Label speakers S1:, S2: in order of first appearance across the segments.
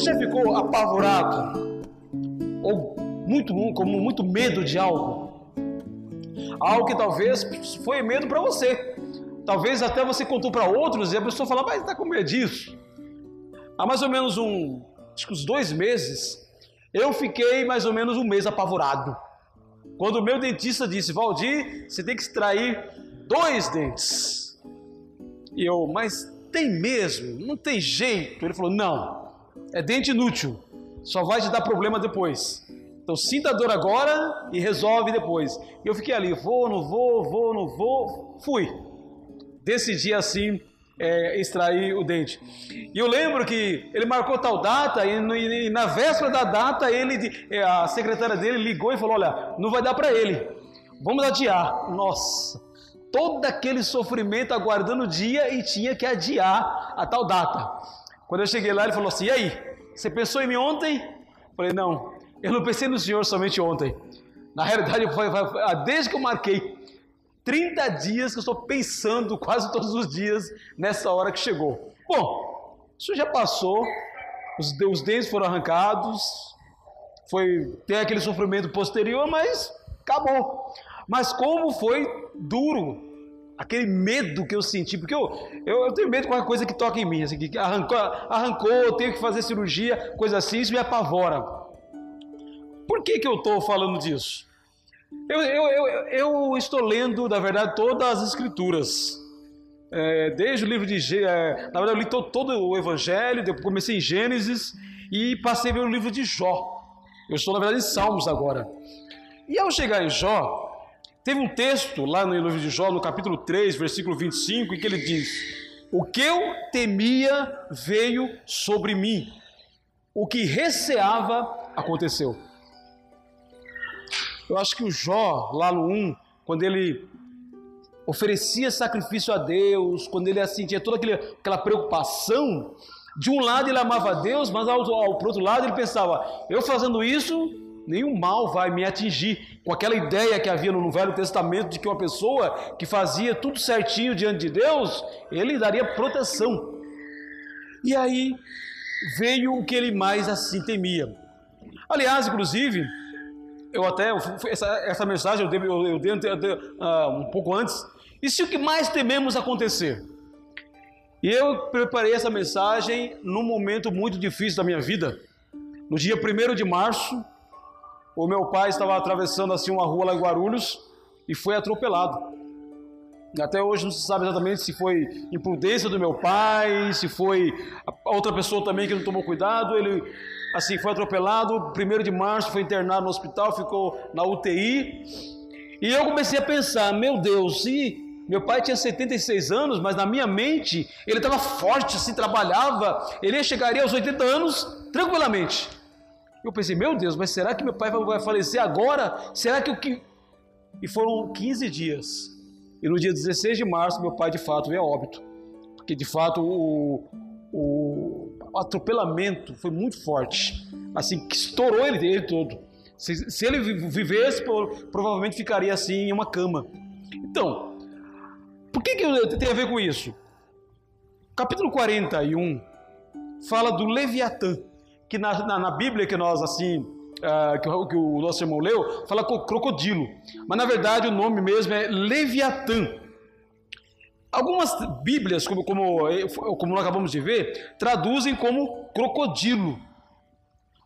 S1: Você já ficou apavorado ou muito com muito medo de algo? Algo que talvez foi medo para você. Talvez até você contou para outros e a pessoa fala, mas está com medo disso. Há mais ou menos um, acho que uns dois meses, eu fiquei mais ou menos um mês apavorado. Quando o meu dentista disse, Valdir, você tem que extrair dois dentes. E eu, mas tem mesmo? Não tem jeito. Ele falou, não, é dente inútil, só vai te dar problema depois. Então sinta a dor agora e resolve depois. E eu fiquei ali, vou, não vou, vou, não vou, fui. Decidi assim é, extrair o dente. E eu lembro que ele marcou tal data e, e na véspera da data ele, é, a secretária dele ligou e falou, olha, não vai dar para ele, vamos adiar. Nossa, todo aquele sofrimento aguardando o dia e tinha que adiar a tal data. Quando eu cheguei lá ele falou assim, e aí, você pensou em mim ontem? Eu falei, não, eu não pensei no senhor somente ontem. Na realidade, foi, foi, desde que eu marquei 30 dias que eu estou pensando quase todos os dias nessa hora que chegou. Bom, isso já passou, os, os dentes foram arrancados, foi tem aquele sofrimento posterior, mas acabou. Mas como foi duro aquele medo que eu senti, porque eu, eu, eu, tenho medo de qualquer coisa que toca em mim, assim, que arrancou, arrancou, eu tenho que fazer cirurgia, coisa assim, isso me apavora. Por que, que eu estou falando disso? Eu, eu, eu, eu, estou lendo, na verdade, todas as escrituras. É, desde o livro de é, na verdade eu li todo, todo o Evangelho, depois comecei em Gênesis e passei pelo livro de Jó. Eu estou, na verdade, em Salmos agora. E ao chegar em Jó, teve um texto lá no livro de Jó, no capítulo 3, versículo 25, em que ele diz: O que eu temia veio sobre mim, o que receava aconteceu. Eu acho que o Jó, lá no 1, quando ele oferecia sacrifício a Deus, quando ele assim, tinha toda aquele, aquela preocupação, de um lado ele amava a Deus, mas ao, ao, por outro lado ele pensava: eu fazendo isso, nenhum mal vai me atingir. Com aquela ideia que havia no Velho Testamento de que uma pessoa que fazia tudo certinho diante de Deus, ele daria proteção. E aí veio o que ele mais assim temia. Aliás, inclusive, eu até, essa, essa mensagem eu dei, eu, eu dei uh, um pouco antes. E se o que mais tememos acontecer? E eu preparei essa mensagem num momento muito difícil da minha vida. No dia 1 de março, o meu pai estava atravessando assim uma rua lá em Guarulhos e foi atropelado. Até hoje não se sabe exatamente se foi imprudência do meu pai, se foi outra pessoa também que não tomou cuidado. Ele assim foi atropelado. Primeiro de março foi internado no hospital, ficou na UTI. E eu comecei a pensar, meu Deus, se meu pai tinha 76 anos, mas na minha mente ele estava forte, se assim, trabalhava, ele chegaria aos 80 anos tranquilamente. Eu pensei, meu Deus, mas será que meu pai vai falecer agora? Será que o que. E foram 15 dias. E no dia 16 de março, meu pai de fato veio a óbito. Porque de fato o, o, atropelamento foi muito forte. Assim, que estourou ele, ele todo. Se, se ele vivesse, provavelmente ficaria assim em uma cama. Então, por que, que tem a ver com isso? Capítulo 41 fala do Leviatã, que na, na, na Bíblia que nós assim uh, que, o, que, o nosso irmão leu, fala crocodilo. Mas na verdade o nome mesmo é Leviatã. Algumas Bíblias, como, como, como nós acabamos de ver, traduzem como crocodilo.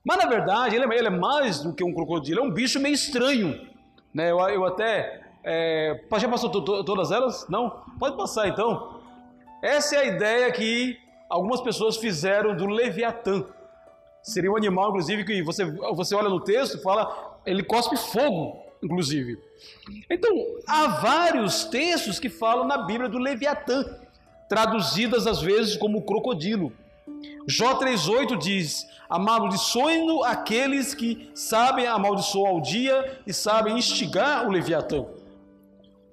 S1: Mas na verdade ele é, ele é mais do que um crocodilo, é um bicho meio estranho. Né? Eu, eu até. É, já passou todas elas? Não? Pode passar então. Essa é a ideia que algumas pessoas fizeram do Leviatã. Seria um animal, inclusive, que você, você olha no texto fala, ele cospe fogo, inclusive. Então, há vários textos que falam na Bíblia do Leviatã, traduzidas às vezes como crocodilo. Jó 3,8 diz: Amaldiçoem-no aqueles que sabem amaldiçoar ao dia e sabem instigar o Leviatã.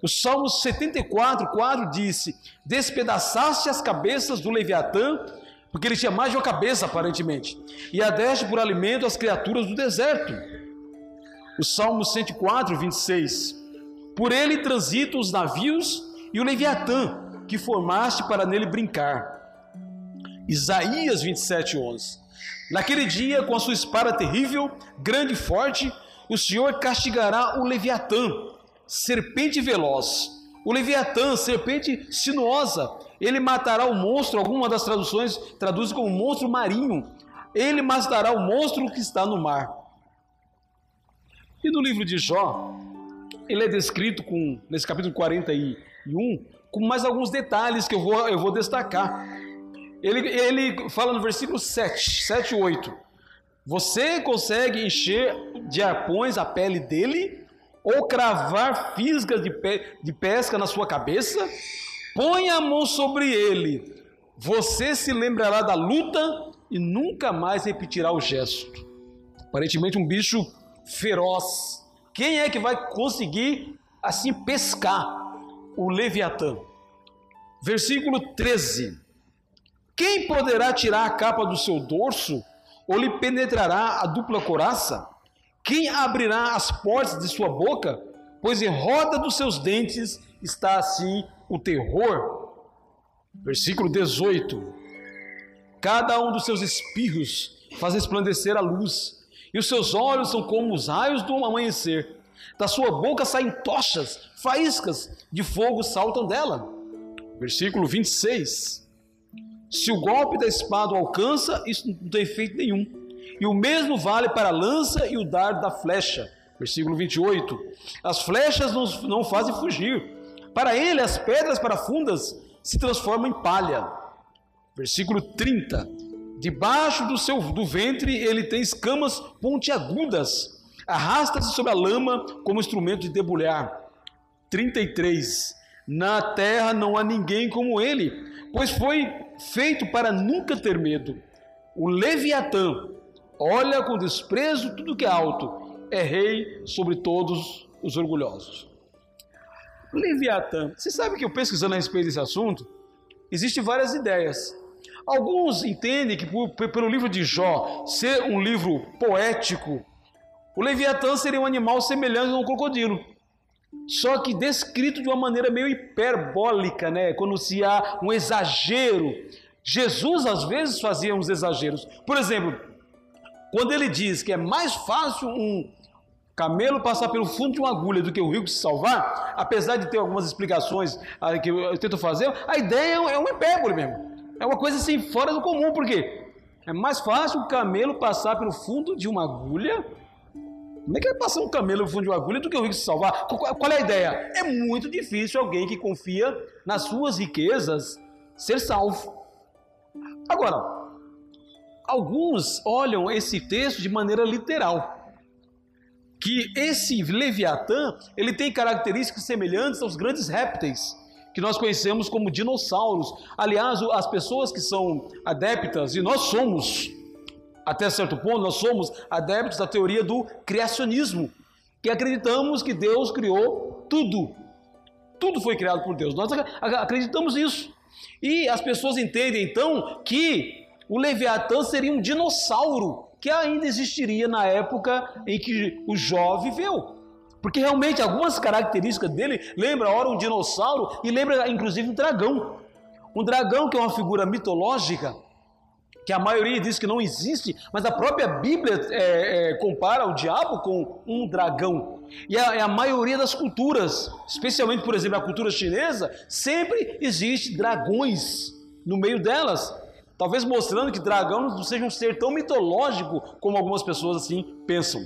S1: O Salmo 74, 4 disse: Despedaçaste as cabeças do Leviatã porque ele tinha mais de uma cabeça, aparentemente, e adeste por alimento as criaturas do deserto. O Salmo 104, 26. Por ele transitam os navios e o Leviatã, que formaste para nele brincar. Isaías 27, 11. Naquele dia, com a sua espada terrível, grande e forte, o Senhor castigará o Leviatã, serpente veloz. O Leviatã, serpente sinuosa, ele matará o monstro, alguma das traduções traduz como monstro marinho. Ele matará o monstro que está no mar. E no livro de Jó, ele é descrito com, nesse capítulo 41 com mais alguns detalhes que eu vou, eu vou destacar. Ele, ele fala no versículo 7, 7 e 8. Você consegue encher de arpões a pele dele? Ou cravar fisgas de, pe, de pesca na sua cabeça? Põe a mão sobre ele. Você se lembrará da luta e nunca mais repetirá o gesto. Aparentemente um bicho feroz. Quem é que vai conseguir assim pescar o Leviatã? Versículo 13. Quem poderá tirar a capa do seu dorso ou lhe penetrará a dupla coraça? Quem abrirá as portas de sua boca? Pois em roda dos seus dentes está assim o terror. Versículo 18: Cada um dos seus espirros faz resplandecer a luz, e os seus olhos são como os raios do amanhecer. Da sua boca saem tochas, faíscas de fogo saltam dela. Versículo 26. Se o golpe da espada o alcança, isso não tem efeito nenhum. E o mesmo vale para a lança e o dardo da flecha. Versículo 28. As flechas não, não fazem fugir, para ele, as pedras parafundas se transformam em palha. Versículo 30. Debaixo do seu do ventre ele tem escamas pontiagudas. Arrasta-se sobre a lama como instrumento de debulhar. 33. Na terra não há ninguém como ele, pois foi feito para nunca ter medo. O Leviatã olha com desprezo tudo que é alto, é rei sobre todos os orgulhosos. Leviatã. Você sabe que eu pesquisando a respeito desse assunto, existem várias ideias. Alguns entendem que por, pelo livro de Jó ser um livro poético, o Leviatã seria um animal semelhante a um crocodilo. Só que descrito de uma maneira meio hiperbólica, né? Quando se há um exagero. Jesus às vezes fazia uns exageros. Por exemplo, quando ele diz que é mais fácil um camelo passar pelo fundo de uma agulha do que o rio se salvar, apesar de ter algumas explicações ah, que eu tento fazer, a ideia é um hipérbole mesmo. É uma coisa assim fora do comum, porque é mais fácil o camelo passar pelo fundo de uma agulha. Como é que vai passar um camelo no fundo de uma agulha do que o rio se salvar? Qual é a ideia? É muito difícil alguém que confia nas suas riquezas ser salvo. Agora, alguns olham esse texto de maneira literal que esse Leviatã ele tem características semelhantes aos grandes répteis que nós conhecemos como dinossauros. Aliás, as pessoas que são adeptas, e nós somos, até certo ponto, nós somos adeptos da teoria do criacionismo, que acreditamos que Deus criou tudo. Tudo foi criado por Deus. Nós acreditamos nisso. E as pessoas entendem então que o Leviatã seria um dinossauro que ainda existiria na época em que o Jó viveu. Porque realmente algumas características dele lembram ora um dinossauro e lembra inclusive um dragão. Um dragão que é uma figura mitológica, que a maioria diz que não existe, mas a própria Bíblia é, é, compara o diabo com um dragão. E a, a, maioria das culturas, especialmente, por exemplo, a cultura chinesa, sempre existe dragões no meio delas. Talvez mostrando que dragão não seja um ser tão mitológico como algumas pessoas assim pensam.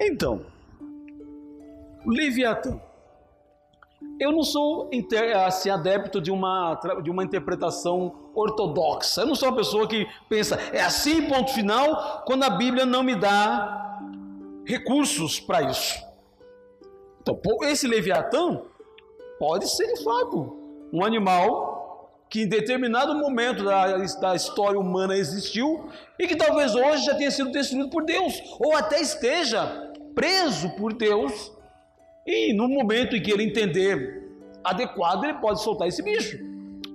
S1: Então, Leviatã. Eu não sou assim, adepto de uma, de uma interpretação ortodoxa. Eu não sou uma pessoa que pensa, é assim, ponto final, quando a Bíblia não me dá recursos para isso. Então, esse Leviatã pode ser de fato um animal que em determinado momento da, da, história humana existiu e que talvez hoje já tenha sido destruído por Deus, ou até esteja preso por Deus, e no momento em que ele entender adequado, ele pode soltar esse bicho.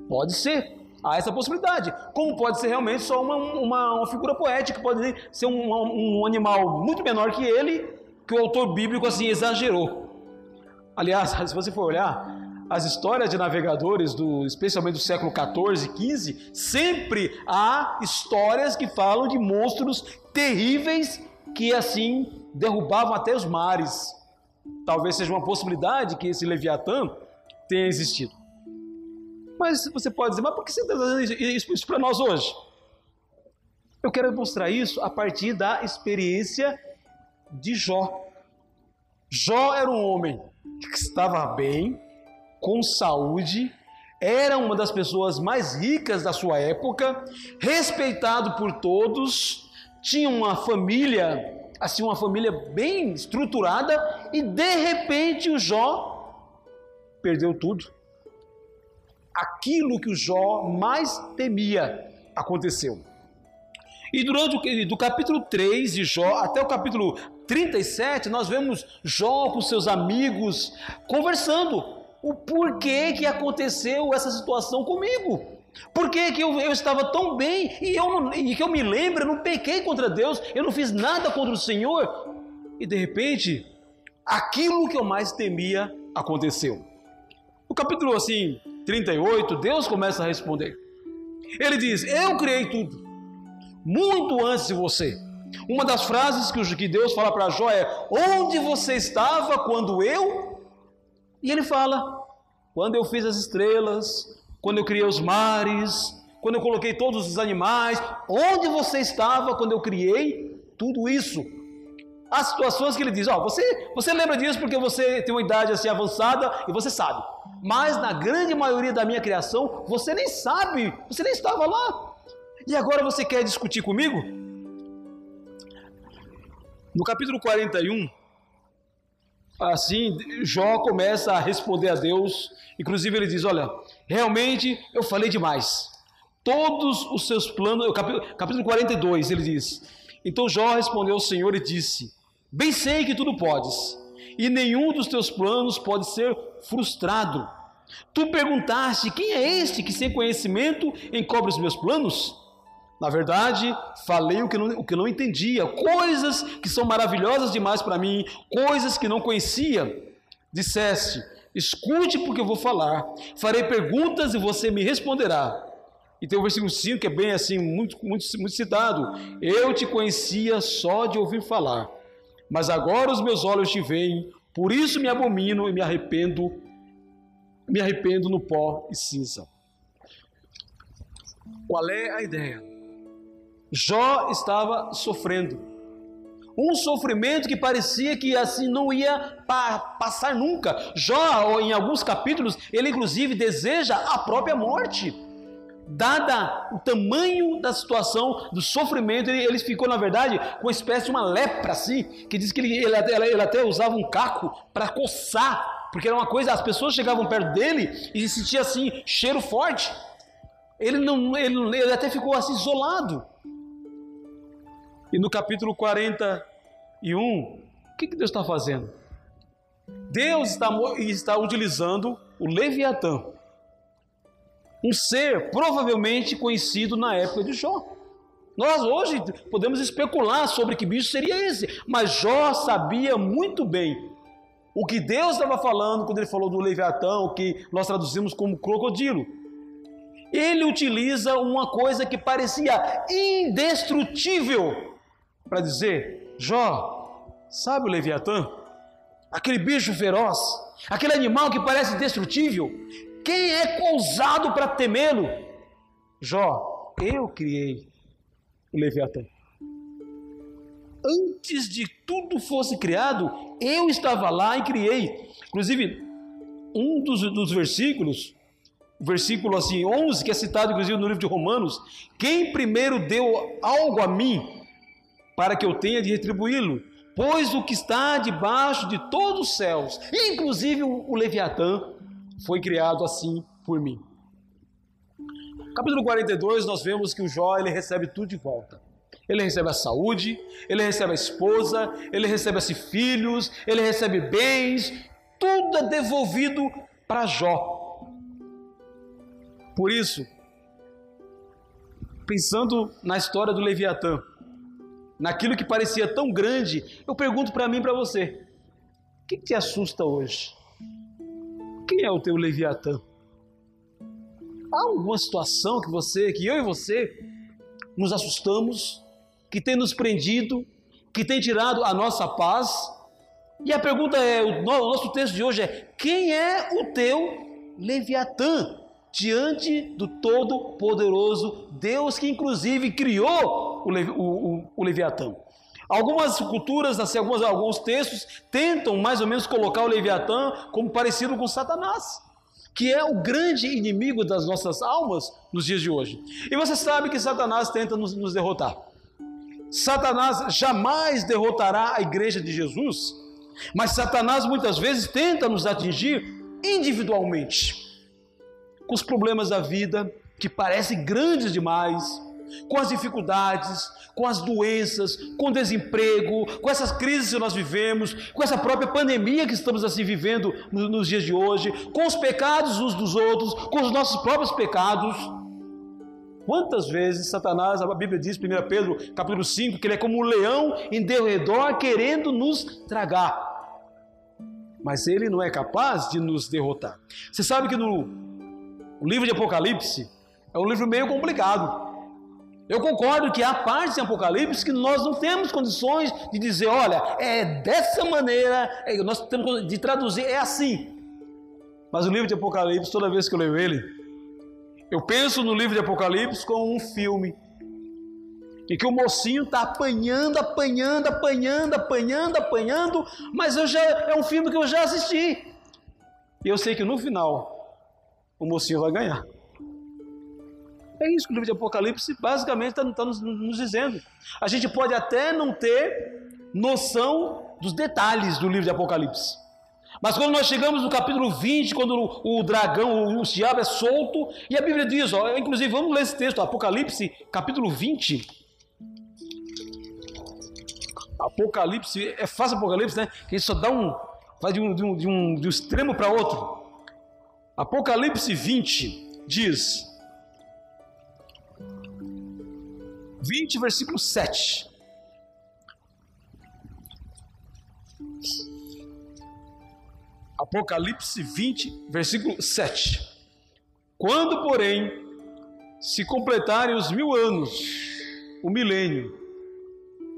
S1: Pode ser. Há essa possibilidade. Como pode ser realmente só uma, uma, uma figura poética, pode ser um, um animal muito menor que ele, que o autor bíblico assim exagerou. Aliás, se você for olhar, as histórias de navegadores, do, especialmente do século 14, 15, sempre há histórias que falam de monstros terríveis que assim derrubavam até os mares. Talvez seja uma possibilidade que esse Leviatã tenha existido. Mas você pode dizer, mas por que você está dizendo isso, isso para nós hoje? Eu quero mostrar isso a partir da experiência de Jó. Jó era um homem que estava bem, com saúde, era uma das pessoas mais ricas da sua época, respeitado por todos, tinha uma família, assim, uma família bem estruturada, e de repente o Jó perdeu tudo. Aquilo que o Jó mais temia aconteceu. E durante o do capítulo 3 de Jó até o capítulo 37, nós vemos Jó com seus amigos conversando o porquê que aconteceu essa situação comigo. Por que, que eu, eu, estava tão bem e, eu não, e que eu me lembro, eu não pequei contra Deus, eu não fiz nada contra o Senhor, e de repente, aquilo que eu mais temia aconteceu. No capítulo assim, 38, Deus começa a responder. Ele diz: Eu criei tudo, muito antes de você. Uma das frases que Deus fala para Jó é: Onde você estava quando eu? E ele fala: Quando eu fiz as estrelas, quando eu criei os mares, quando eu coloquei todos os animais, onde você estava quando eu criei tudo isso? Há situações que ele diz: Ó, oh, você, você lembra disso porque você tem uma idade assim avançada e você sabe. Mas na grande maioria da minha criação, você nem sabe, você nem estava lá. E agora você quer discutir comigo? No capítulo 41, assim, Jó começa a responder a Deus. Inclusive ele diz: Olha, realmente eu falei demais. Todos os seus planos, capítulo, capítulo 42, ele diz: Então Jó respondeu ao Senhor e disse: Bem sei que tudo podes, e nenhum dos teus planos pode ser frustrado. Tu perguntaste: Quem é este que sem conhecimento encobre os meus planos? Na verdade, falei o que, não, o que não entendia, coisas que são maravilhosas demais para mim, coisas que não conhecia. Disseste: Escute porque eu vou falar, farei perguntas e você me responderá. E tem o versículo 5 que é bem assim, muito, muito, muito citado: Eu te conhecia só de ouvir falar, mas agora os meus olhos te veem, por isso me abomino e me arrependo, me arrependo no pó e cinza. Qual é a ideia? Jó estava sofrendo. Um sofrimento que parecia que assim não ia pa passar nunca. Jó, em alguns capítulos, ele inclusive deseja a própria morte. Dada o tamanho da situação, do sofrimento, ele, ele ficou, na verdade, com uma espécie de uma lepra, assim, que diz que ele, ele, ele até usava um caco para coçar, porque era uma coisa, as pessoas chegavam perto dele e sentia assim, cheiro forte. Ele, não, ele, ele até ficou assim isolado. E no capítulo 41, o que, que Deus está fazendo? Deus está, está utilizando o Leviatã, um ser provavelmente conhecido na época de Jó. Nós hoje podemos especular sobre que bicho seria esse, mas Jó sabia muito bem o que Deus estava falando quando ele falou do Leviatã, o que nós traduzimos como crocodilo. Ele utiliza uma coisa que parecia indestrutível para dizer: Jó, sabe o Leviatã? Aquele bicho feroz, aquele animal que parece indestrutível, quem é ousado para temê-lo? Jó, eu criei o Leviatã. Antes de tudo fosse criado, eu estava lá e criei. Inclusive, um dos, dos versículos, versículo assim 11, que é citado inclusive no livro de Romanos, quem primeiro deu algo a mim, para que eu tenha de retribuí-lo. Pois o que está debaixo de todos os céus, inclusive o Leviatã, foi criado assim por mim. Capítulo 42, nós vemos que o Jó ele recebe tudo de volta. Ele recebe a saúde, ele recebe a esposa, ele recebe filhos, ele recebe bens, tudo é devolvido para Jó. Por isso, pensando na história do Leviatã, naquilo que parecia tão grande, eu pergunto para mim e para você: o que, te assusta hoje? Quem é o teu Leviatã? Há alguma situação que você, que eu e você, nos assustamos, que tem nos prendido, que tem tirado a nossa paz? E a pergunta é: o nosso texto de hoje é: quem é o teu Leviatã? Diante do Todo-Poderoso Deus que, inclusive, criou o, o, o, Leviatã. Algumas culturas, assim, alguns, alguns textos, tentam mais ou menos colocar o Leviatã como parecido com Satanás, que é o grande inimigo das nossas almas nos dias de hoje. E você sabe que Satanás tenta nos, nos derrotar. Satanás jamais derrotará a igreja de Jesus, mas Satanás muitas vezes tenta nos atingir individualmente, com os problemas da vida que parecem grandes demais, com as dificuldades, com as doenças, com o desemprego, com essas crises que nós vivemos, com essa própria pandemia que estamos assim vivendo nos dias de hoje, com os pecados uns dos outros, com os nossos próprios pecados. Quantas vezes Satanás, a Bíblia diz, 1 Pedro capítulo 5, que ele é como um leão em derredor querendo nos tragar. Mas ele não é capaz de nos derrotar. Você sabe que no livro de Apocalipse é um livro meio complicado. Eu concordo que há partes em Apocalipse que nós não temos condições de dizer, olha, é dessa maneira, é, nós temos de traduzir, é assim. Mas o livro de Apocalipse, toda vez que eu leio ele, eu penso no livro de Apocalipse como um filme. E que o mocinho está apanhando, apanhando, apanhando, apanhando, apanhando, mas eu já é um filme que eu já assisti. E eu sei que no final o mocinho vai ganhar. É isso que o livro de Apocalipse basicamente está tá nos, nos dizendo. A gente pode até não ter noção dos detalhes do livro de Apocalipse. Mas quando nós chegamos no capítulo 20, quando o, dragão, o, o diabo é solto, e a Bíblia diz, ó, inclusive vamos ler esse texto, Apocalipse, capítulo 20. Apocalipse, é fácil Apocalipse, né? Que isso só dá um, vai de um, de um, de um, de um extremo para outro. Apocalipse 20 diz: 20, versículo 7. Apocalipse 20, versículo 7. Quando, porém, se completarem os mil anos, o milênio,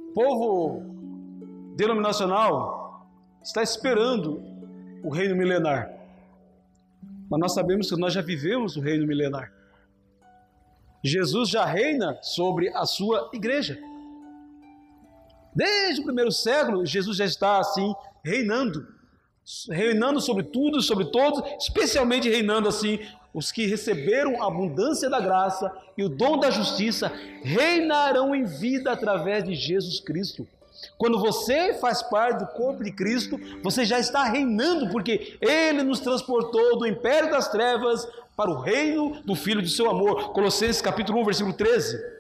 S1: o povo denominacional está esperando o reino milenar. Mas nós sabemos que nós já vivemos o reino milenar. Jesus já reina sobre a sua igreja. Desde o primeiro século, Jesus já está assim reinando, reinando sobre tudo, sobre todos, especialmente reinando assim os que receberam a abundância da graça e o dom da justiça reinarão em vida através de Jesus Cristo. Quando você faz parte do corpo de Cristo, você já está reinando, porque Ele nos transportou do império das trevas para o reino do Filho de seu amor. Colossenses capítulo 1, versículo 13.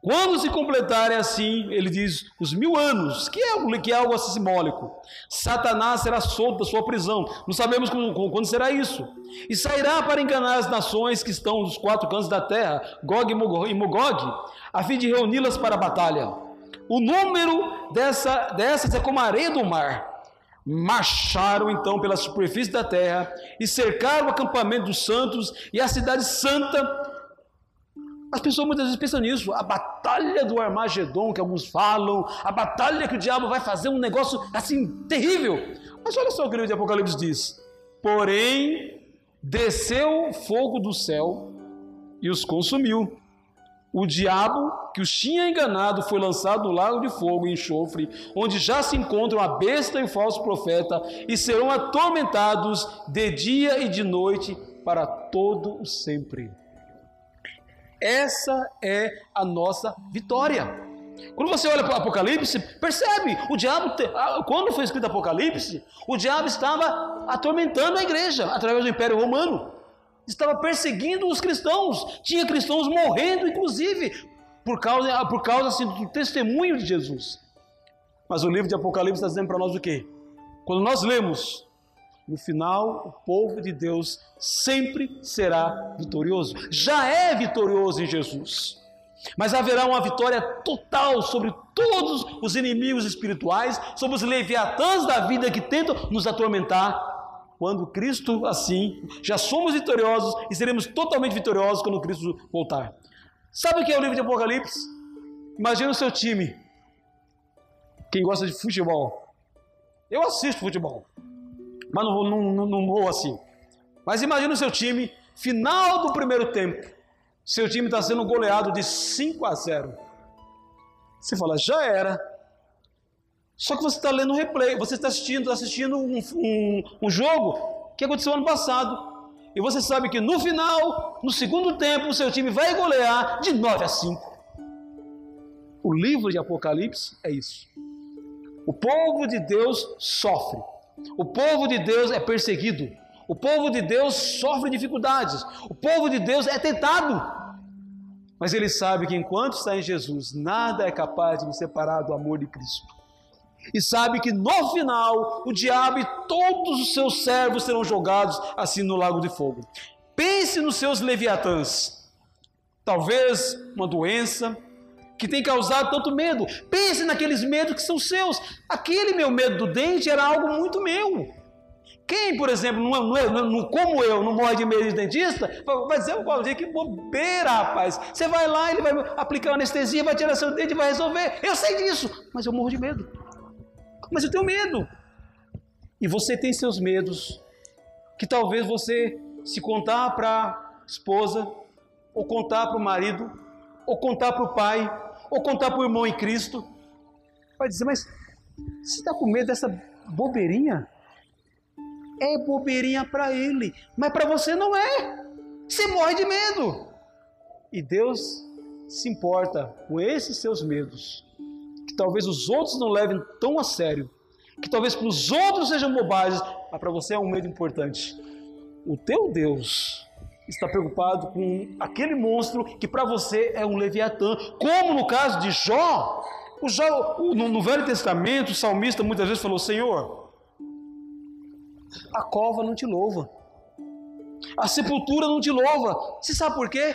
S1: Quando se completarem assim, ele diz, os mil anos, que é, que é algo assim simbólico, Satanás será solto da sua prisão. Não sabemos quando, quando será isso. E sairá para enganar as nações que estão nos quatro cantos da terra, Gog e Mogog, a fim de reuni-las para a batalha. O número dessa, dessas é como a areia do mar. Marcharam então pela superfície da terra e cercaram o acampamento dos santos e a cidade santa. As pessoas muitas vezes pensam nisso, a batalha do Armagedon, que alguns falam, a batalha que o diabo vai fazer um negócio assim terrível. Mas olha só o que o livro de Apocalipse diz: Porém, desceu fogo do céu e os consumiu. O diabo que os tinha enganado foi lançado no lago de fogo e enxofre, onde já se encontram a besta e o falso profeta, e serão atormentados de dia e de noite para todo o sempre. Essa é a nossa vitória. Quando você olha para o Apocalipse, percebe, o diabo, quando foi escrito Apocalipse, o diabo estava atormentando a igreja através do Império Romano estava perseguindo os cristãos, tinha cristãos morrendo, inclusive, por causa, por causa assim, do testemunho de Jesus. Mas o livro de Apocalipse está dizendo para nós o quê? Quando nós lemos, no final, o povo de Deus sempre será vitorioso. Já é vitorioso em Jesus. Mas haverá uma vitória total sobre todos os inimigos espirituais, sobre os leviatãs da vida que tentam nos atormentar quando Cristo assim, já somos vitoriosos e seremos totalmente vitoriosos quando Cristo voltar. Sabe o que é o livro de Apocalipse? Imagina o seu time. Quem gosta de futebol. Eu assisto futebol, mas não, não, não, não vou assim. Mas imagina o seu time, final do primeiro tempo. Seu time está sendo goleado de 5 a 0. Você fala, já era. Só que você está lendo o replay, você está assistindo, assistindo um, um, um jogo que aconteceu ano passado. E você sabe que no final, no segundo tempo, o seu time vai golear de 9 a 5. O livro de Apocalipse é isso. O povo de Deus sofre. O povo de Deus é perseguido. O povo de Deus sofre dificuldades. O povo de Deus é tentado. Mas ele sabe que enquanto está em Jesus, nada é capaz de nos separar do amor de Cristo e sabe que no final o diabo e todos os seus servos serão jogados assim no lago de fogo. Pense nos seus leviatãs. Talvez uma doença que tem causado tanto medo. Pense naqueles medos que são seus. Aquele meu medo do dente era algo muito meu. Quem, por exemplo, não, não, é, não, como eu, não morre de medo de dentista, vai dizer, Valdir, que bobeira, rapaz. Você vai lá, ele vai aplicar anestesia, vai tirar seu dente vai resolver. Eu sei disso, mas eu morro de medo. Mas eu tenho medo. E você tem seus medos, que talvez você, se contar para a esposa, ou contar para o marido, ou contar para o pai, ou contar para o irmão em Cristo, vai dizer: Mas você está com medo dessa bobeirinha? É bobeirinha para ele, mas para você não é. Você morre de medo. E Deus se importa com esses seus medos talvez os outros não levem tão a sério, que talvez para os outros sejam bobagens, mas para você é um medo importante. O teu Deus está preocupado com aquele monstro que para você é um leviatã, como no caso de Jó. O Jó no, no Velho Testamento, o salmista muitas vezes falou: Senhor, a cova não te louva, a sepultura não te louva. Você sabe por quê?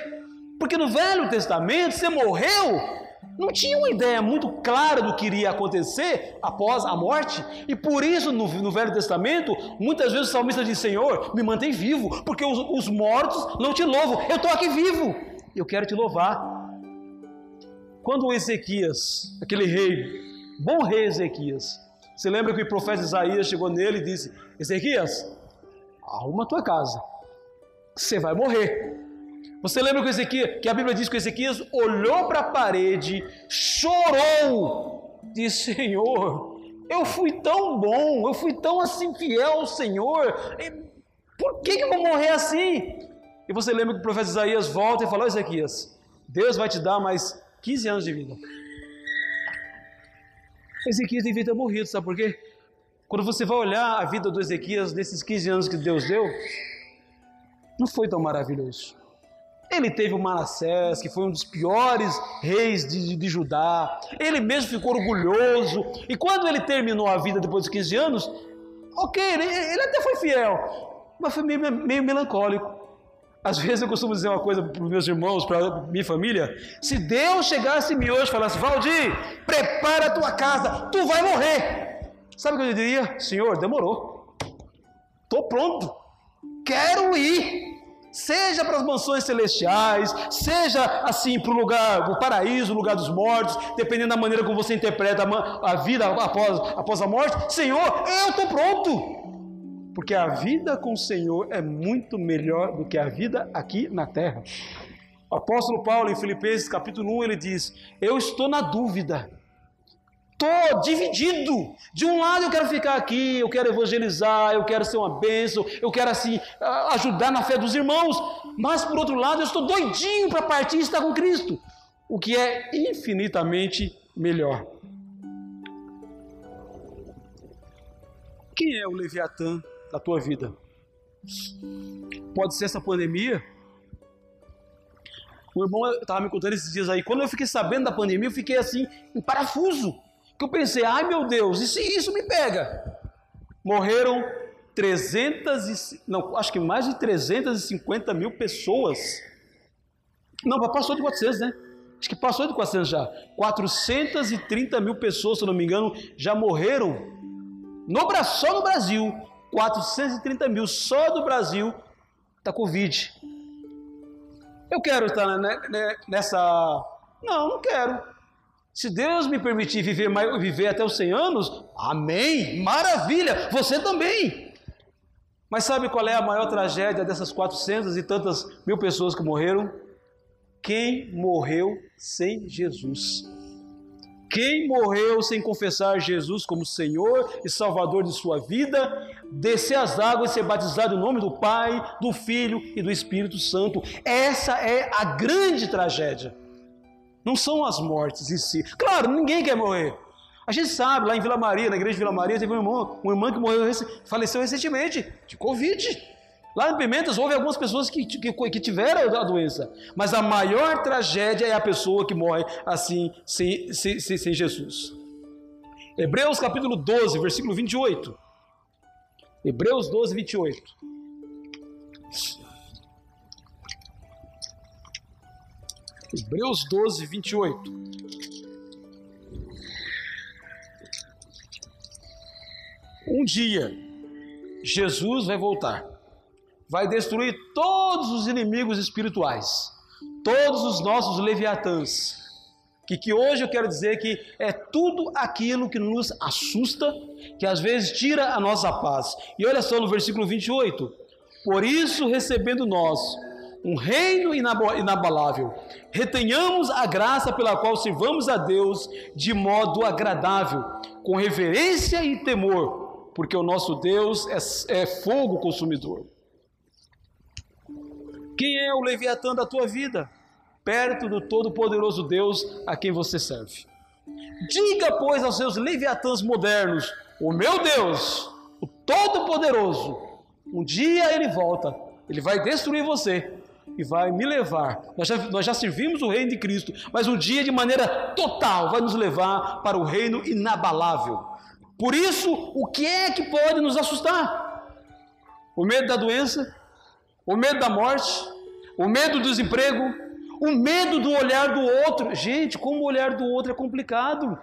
S1: Porque no Velho Testamento você morreu não tinha uma ideia muito clara do que iria acontecer após a morte, e por isso no, no Velho Testamento, muitas vezes o salmista diz: Senhor, me mantém vivo, porque os, os mortos não te louvam, eu estou aqui vivo, eu quero te louvar. Quando Ezequias, aquele rei, bom rei Ezequias, você lembra que o profeta Isaías chegou nele e disse: Ezequias, arruma a tua casa, você vai morrer. Você lembra que, Ezequias, que a Bíblia diz que Ezequias olhou para a parede, chorou, disse: Senhor, eu fui tão bom, eu fui tão assim fiel ao Senhor, por que, que eu vou morrer assim? E você lembra que o profeta Isaías volta e fala: Ezequias, Deus vai te dar mais 15 anos de vida. Ezequias devia ter morrido, sabe por quê? Quando você vai olhar a vida do Ezequias nesses 15 anos que Deus deu, não foi tão maravilhoso. Ele teve o Manassés, que foi um dos piores reis de, de, Judá. Ele mesmo ficou orgulhoso. E quando ele terminou a vida depois de 15 anos, ok, ele, ele até foi fiel, mas foi meio, meio melancólico. Às vezes eu costumo dizer uma coisa para os meus irmãos, para minha família: se Deus chegasse me hoje e falasse, Valdir, prepara a tua casa, tu vai morrer. Sabe o que eu diria? Senhor, demorou. Estou pronto. Quero ir seja para as mansões celestiais, seja assim para o lugar, o paraíso, o lugar dos mortos, dependendo da maneira como você interpreta a vida após, após a morte. Senhor, eu estou pronto. Porque a vida com o Senhor é muito melhor do que a vida aqui na terra. O apóstolo Paulo, em Filipenses capítulo 1, ele diz: Eu estou na dúvida Estou dividido. De um lado eu quero ficar aqui, eu quero evangelizar, eu quero ser uma bênção, eu quero assim ajudar na fé dos irmãos. Mas por outro lado eu estou doidinho para partir e estar com Cristo, o que é infinitamente melhor. Quem é o Leviatã da tua vida? Pode ser essa pandemia? O irmão estava me contando esses dias aí. Quando eu fiquei sabendo da pandemia, eu fiquei assim, em parafuso que eu pensei, ai meu Deus, e se isso me pega? Morreram 300, e, não, acho que mais de 350 mil pessoas. Não, passou de 400, né? Acho que passou de 400 já. 430 mil pessoas, se não me engano, já morreram no, só no Brasil 430 mil só do Brasil da Covid. Eu quero estar nessa. Não, não quero. Se Deus me permitir viver, viver até os 100 anos, amém, maravilha, você também. Mas sabe qual é a maior tragédia dessas 400 e tantas mil pessoas que morreram? Quem morreu sem Jesus. Quem morreu sem confessar Jesus como Senhor e Salvador de sua vida, descer as águas e ser batizado em nome do Pai, do Filho e do Espírito Santo. Essa é a grande tragédia. Não são as mortes em si. Claro, ninguém quer morrer. A gente sabe, lá em Vila Maria, na igreja de Vila Maria, teve uma irmã, uma irmã que morreu, faleceu recentemente de Covid. Lá em Pimentas houve algumas pessoas que, que, que, tiveram a doença, mas a maior tragédia é a pessoa que morre assim, sem, sem, sem, sem Jesus. Hebreus capítulo 12, versículo 28. Hebreus 12, 28. Hebreus 12, 28. Um dia, Jesus vai voltar vai destruir todos os inimigos espirituais, todos os nossos leviatãs. Que, que hoje eu quero dizer que é tudo aquilo que nos assusta, que às vezes tira a nossa paz. E olha só no versículo 28. Por isso, recebendo nós um reino inabalável, retenhamos a graça pela qual servamos a Deus de modo agradável, com reverência e temor, porque o nosso Deus é, é fogo consumidor. Quem é o Leviatã da tua vida? Perto do Todo-Poderoso Deus a quem você serve. Diga, pois, aos seus Leviatãs modernos: O meu Deus, o Todo-Poderoso, um dia ele volta, ele vai destruir você e vai me levar. Nós já, nós já servimos o reino de Cristo, mas um dia, de maneira total, vai nos levar para o reino inabalável. Por isso, o que é que pode nos assustar? O medo da doença? o medo da morte, o medo do desemprego, o medo do olhar do outro. Gente, como o olhar do outro é complicado.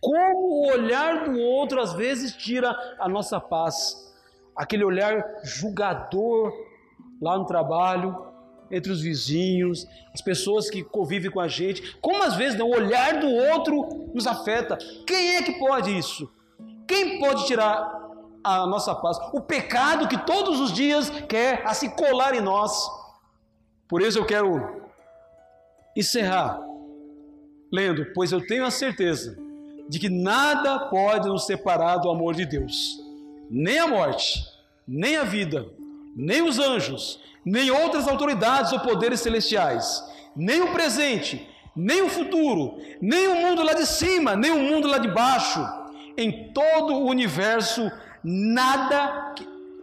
S1: Como o olhar do outro às vezes tira a nossa paz. Aquele olhar julgador lá no trabalho, entre os vizinhos, as pessoas que convivem com a gente. Como às vezes né, o olhar do outro nos afeta. Quem é que pode isso? Quem pode tirar a nossa paz. O pecado que todos os dias quer se colar em nós. Por isso eu quero encerrar lendo, pois eu tenho a certeza de que nada pode nos separar do amor de Deus, nem a morte, nem a vida, nem os anjos, nem outras autoridades ou poderes celestiais, nem o presente, nem o futuro, nem o mundo lá de cima, nem o mundo lá de baixo, em todo o universo nada,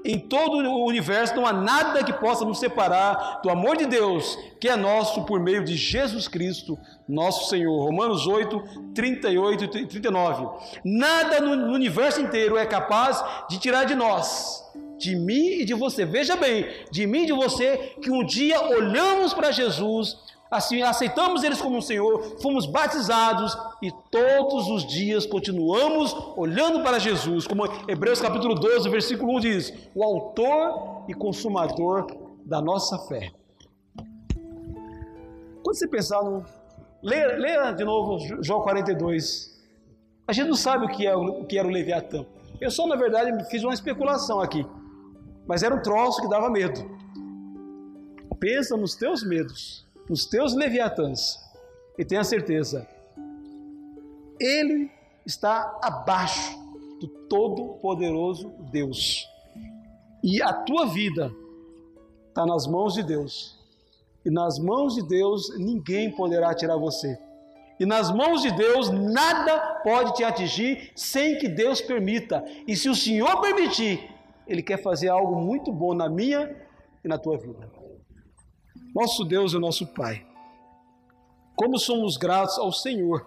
S1: em todo o universo, não há nada que possa nos separar do amor de Deus, que é nosso por meio de Jesus Cristo, nosso Senhor. Romanos 8, 38 e 39. Nada no, universo inteiro é capaz de tirar de nós, de mim e de você. Veja bem, de mim e de você, que um dia olhamos para Jesus assim aceitamos eles como um Senhor, fomos batizados e todos os dias continuamos olhando para Jesus, como Hebreus capítulo 12, versículo 1 diz: o autor e consumador da nossa fé. Quando você pensar no. Leia, leia de novo João 42. A gente não sabe o que, é, o que era o Leviatã. Eu só, na verdade, fiz uma especulação aqui. Mas era um troço que dava medo. Pensa nos teus medos os teus leviatãs, e tenha certeza, ele está abaixo do Todo-Poderoso Deus. E a tua vida está nas mãos de Deus. E nas mãos de Deus ninguém poderá tirar você. E nas mãos de Deus nada pode te atingir sem que Deus permita. E se o Senhor permitir, Ele quer fazer algo muito bom na minha e na tua vida. Nosso Deus e nosso Pai, como somos gratos ao Senhor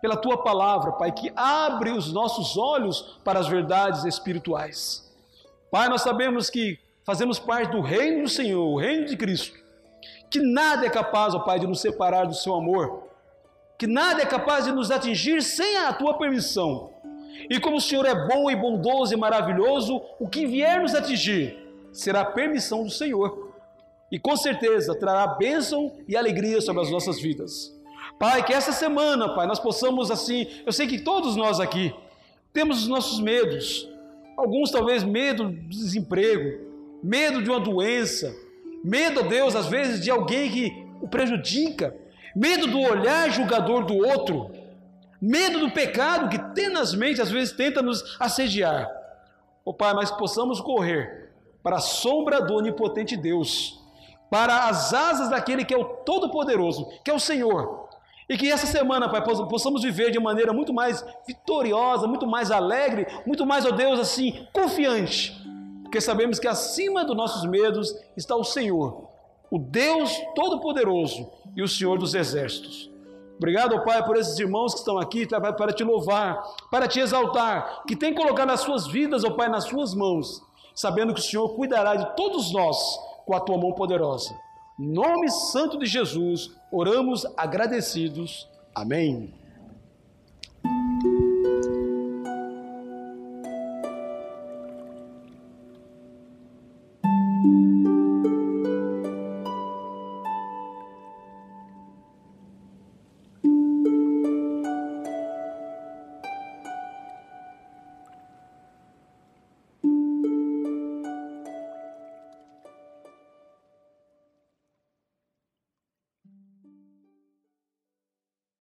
S1: pela tua palavra, Pai, que abre os nossos olhos para as verdades espirituais. Pai, nós sabemos que fazemos parte do reino do Senhor, o reino de Cristo, que nada é capaz, ó Pai, de nos separar do seu amor, que nada é capaz de nos atingir sem a tua permissão. E como o Senhor é bom e bondoso e maravilhoso, o que vier nos atingir será permissão do Senhor. E com certeza trará bênção e alegria sobre as nossas vidas. Pai, que essa semana, Pai, nós possamos assim, eu sei que todos nós aqui temos os nossos medos. Alguns talvez medo do desemprego, medo de uma doença, medo, Deus, às vezes de alguém que o prejudica, medo do olhar julgador do outro, medo do pecado que tenazmente às vezes tenta nos assediar. Ó oh, Pai, mas possamos correr para a sombra do onipotente Deus, para as asas daquele que é o Todo-Poderoso, que é o Senhor, e que essa semana, Pai, possamos viver de maneira muito mais vitoriosa, muito mais alegre, muito mais, ó Deus, assim, confiante. Porque sabemos que acima dos nossos medos está o Senhor, o Deus Todo-Poderoso e o Senhor dos Exércitos. Obrigado, Pai, por esses irmãos que estão aqui para te louvar, para te exaltar, que tem colocado as suas vidas, ó Pai, nas suas mãos, sabendo que o Senhor cuidará de todos nós com a tua mão poderosa. Nome santo de Jesus, oramos agradecidos. Amém.